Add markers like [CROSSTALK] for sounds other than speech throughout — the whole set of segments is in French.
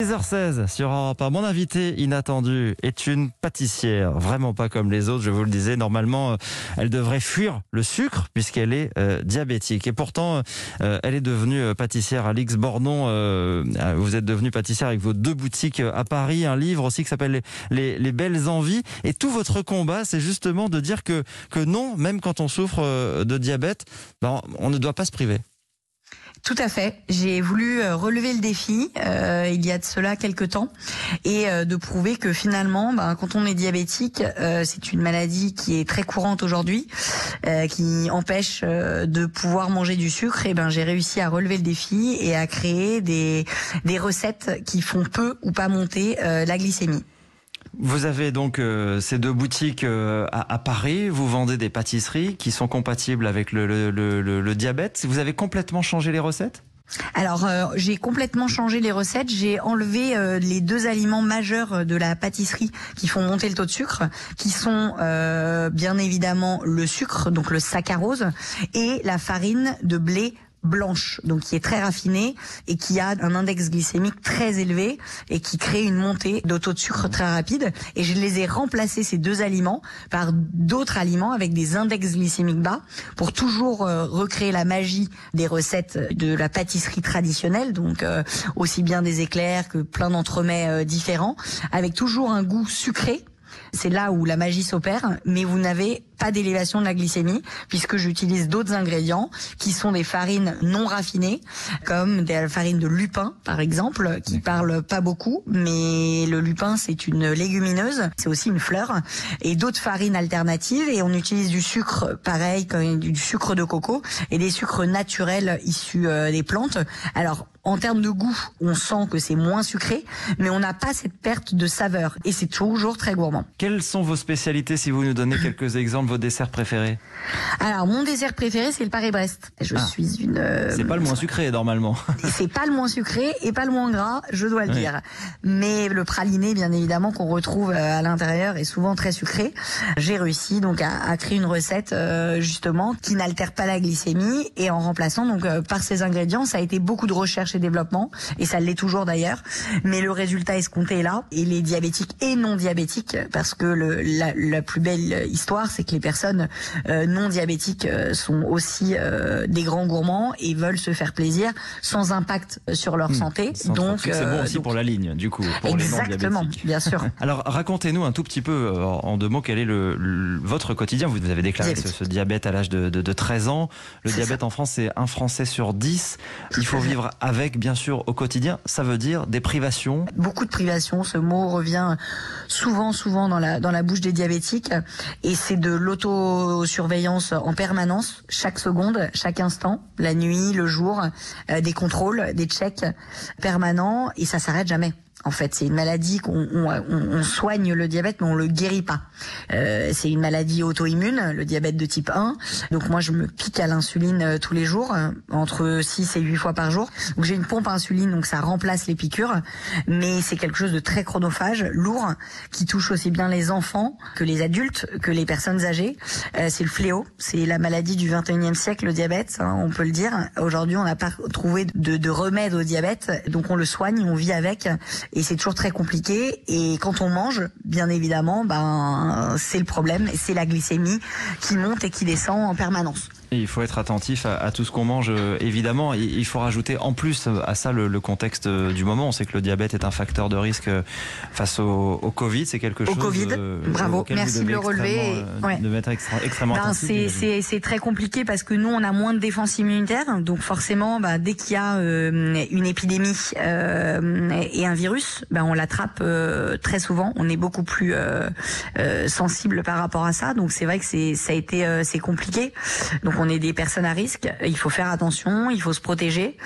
16h16 sur Europe 1. Mon invité inattendu est une pâtissière, vraiment pas comme les autres, je vous le disais. Normalement, euh, elle devrait fuir le sucre puisqu'elle est euh, diabétique. Et pourtant, euh, elle est devenue pâtissière à Lix Bornon. Euh, vous êtes devenue pâtissière avec vos deux boutiques à Paris, un livre aussi qui s'appelle les, belles envies. Et tout votre combat, c'est justement de dire que, que non, même quand on souffre de diabète, ben, on ne doit pas se priver. Tout à fait. J'ai voulu euh, relever le défi euh, il y a de cela quelques temps et euh, de prouver que finalement, ben, quand on est diabétique, euh, c'est une maladie qui est très courante aujourd'hui, euh, qui empêche de pouvoir manger du sucre. Et ben, j'ai réussi à relever le défi et à créer des, des recettes qui font peu ou pas monter la glycémie. Vous avez donc euh, ces deux boutiques euh, à, à, Paris. Vous vendez des pâtisseries qui sont compatibles avec le, le, le, le diabète. Vous avez complètement changé les recettes? Alors euh, j'ai complètement changé les recettes. J'ai enlevé euh, les deux aliments majeurs de la pâtisserie qui font monter le taux de sucre, qui sont euh, bien évidemment le sucre, donc le saccharose, et la farine de blé blanche, donc qui est très raffinée et qui a un index glycémique très élevé et qui crée une montée de de sucre très rapide. Et je les ai remplacés ces deux aliments par d'autres aliments avec des index glycémiques bas pour toujours euh, recréer la magie des recettes de la pâtisserie traditionnelle, donc euh, aussi bien des éclairs que plein d'entremets euh, différents, avec toujours un goût sucré c'est là où la magie s'opère, mais vous n'avez pas d'élévation de la glycémie puisque j'utilise d'autres ingrédients qui sont des farines non raffinées, comme des farines de lupin par exemple, qui parlent pas beaucoup, mais le lupin c'est une légumineuse, c'est aussi une fleur, et d'autres farines alternatives, et on utilise du sucre pareil, comme du sucre de coco, et des sucres naturels issus euh, des plantes. Alors en termes de goût, on sent que c'est moins sucré, mais on n'a pas cette perte de saveur, et c'est toujours très gourmand. Quelles sont vos spécialités si vous nous donnez quelques exemples, vos desserts préférés? Alors, mon dessert préféré, c'est le Paris-Brest. Je ah. suis une... Euh... C'est pas le moins sucré, normalement. [LAUGHS] c'est pas le moins sucré et pas le moins gras, je dois le oui. dire. Mais le praliné, bien évidemment, qu'on retrouve euh, à l'intérieur, est souvent très sucré. J'ai réussi donc à, à, créer une recette, euh, justement, qui n'altère pas la glycémie et en remplaçant donc euh, par ces ingrédients, ça a été beaucoup de recherche et développement, et ça l'est toujours d'ailleurs. Mais le résultat escompté est là, et les diabétiques et non diabétiques, parce que le, la, la, plus belle histoire, c'est que les personnes euh, non diabétiques euh, sont aussi euh, des grands gourmands et veulent se faire plaisir sans impact sur leur mmh, santé. Donc c'est bon aussi donc... pour la ligne, du coup, pour exactement, les non bien sûr. [LAUGHS] Alors racontez-nous un tout petit peu en deux mots quel est le, le votre quotidien. Vous avez déclaré ce, ce, diabète à l'âge de, de, de, 13 ans. Le diabète ça. en France, c'est un Français sur 10. Il faut vivre avec, bien sûr, au quotidien. Ça veut dire des privations. Beaucoup de privations. Ce mot revient souvent, souvent dans la, dans la bouche des diabétiques. Et c'est de l'autosurveillance en permanence, chaque seconde, chaque instant, la nuit, le jour, euh, des contrôles, des checks permanents, et ça s'arrête jamais. En fait, c'est une maladie qu'on on, on soigne le diabète, mais on le guérit pas. Euh, c'est une maladie auto-immune, le diabète de type 1. Donc moi, je me pique à l'insuline euh, tous les jours, euh, entre 6 et 8 fois par jour. Donc j'ai une pompe à insuline, donc ça remplace les piqûres. Mais c'est quelque chose de très chronophage, lourd, qui touche aussi bien les enfants que les adultes, que les personnes âgées. Euh, c'est le fléau, c'est la maladie du 21e siècle, le diabète, hein, on peut le dire. Aujourd'hui, on n'a pas trouvé de, de remède au diabète, donc on le soigne, on vit avec et c'est toujours très compliqué. Et quand on mange, bien évidemment, ben c'est le problème, c'est la glycémie qui monte et qui descend en permanence. Il faut être attentif à, à tout ce qu'on mange, euh, évidemment. Il faut rajouter en plus à ça le, le, contexte du moment. On sait que le diabète est un facteur de risque face au, au Covid. C'est quelque au chose. Covid, euh, bravo, merci de le relever. Euh, ouais. De mettre extra, extrêmement ben, C'est très compliqué parce que nous, on a moins de défense immunitaire. Donc forcément, ben, dès qu'il y a euh, une épidémie euh, et un virus, ben, on l'attrape très souvent. On est beaucoup plus sensible par rapport à ça. Donc c'est vrai que ça a été c'est compliqué. Donc on est des personnes à risque, il faut faire attention, il faut se protéger.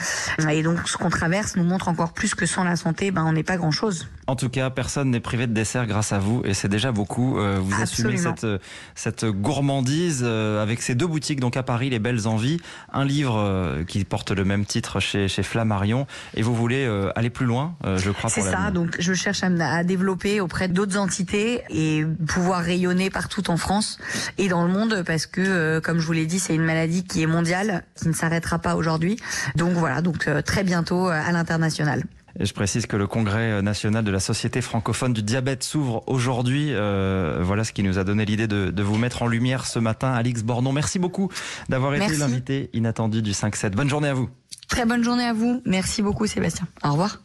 Et donc ce qu'on traverse nous montre encore plus que sans la santé, ben, on n'est pas grand-chose. En tout cas, personne n'est privé de dessert grâce à vous et c'est déjà beaucoup. Euh, vous Absolument. assumez cette, cette gourmandise euh, avec ces deux boutiques donc à Paris, Les Belles Envies, un livre euh, qui porte le même titre chez, chez Flammarion et vous voulez euh, aller plus loin, euh, je crois. C'est ça, donc je cherche à, à développer auprès d'autres entités et pouvoir rayonner partout en France et dans le monde parce que, euh, comme je vous l'ai dit, c'est une maladie qui est mondiale, qui ne s'arrêtera pas aujourd'hui. Donc voilà, donc euh, très bientôt à l'international. Et je précise que le congrès national de la Société francophone du diabète s'ouvre aujourd'hui. Euh, voilà ce qui nous a donné l'idée de, de, vous mettre en lumière ce matin. Alix Bornon, merci beaucoup d'avoir été l'invité inattendu du 5-7. Bonne journée à vous. Très bonne journée à vous. Merci beaucoup Sébastien. Au revoir.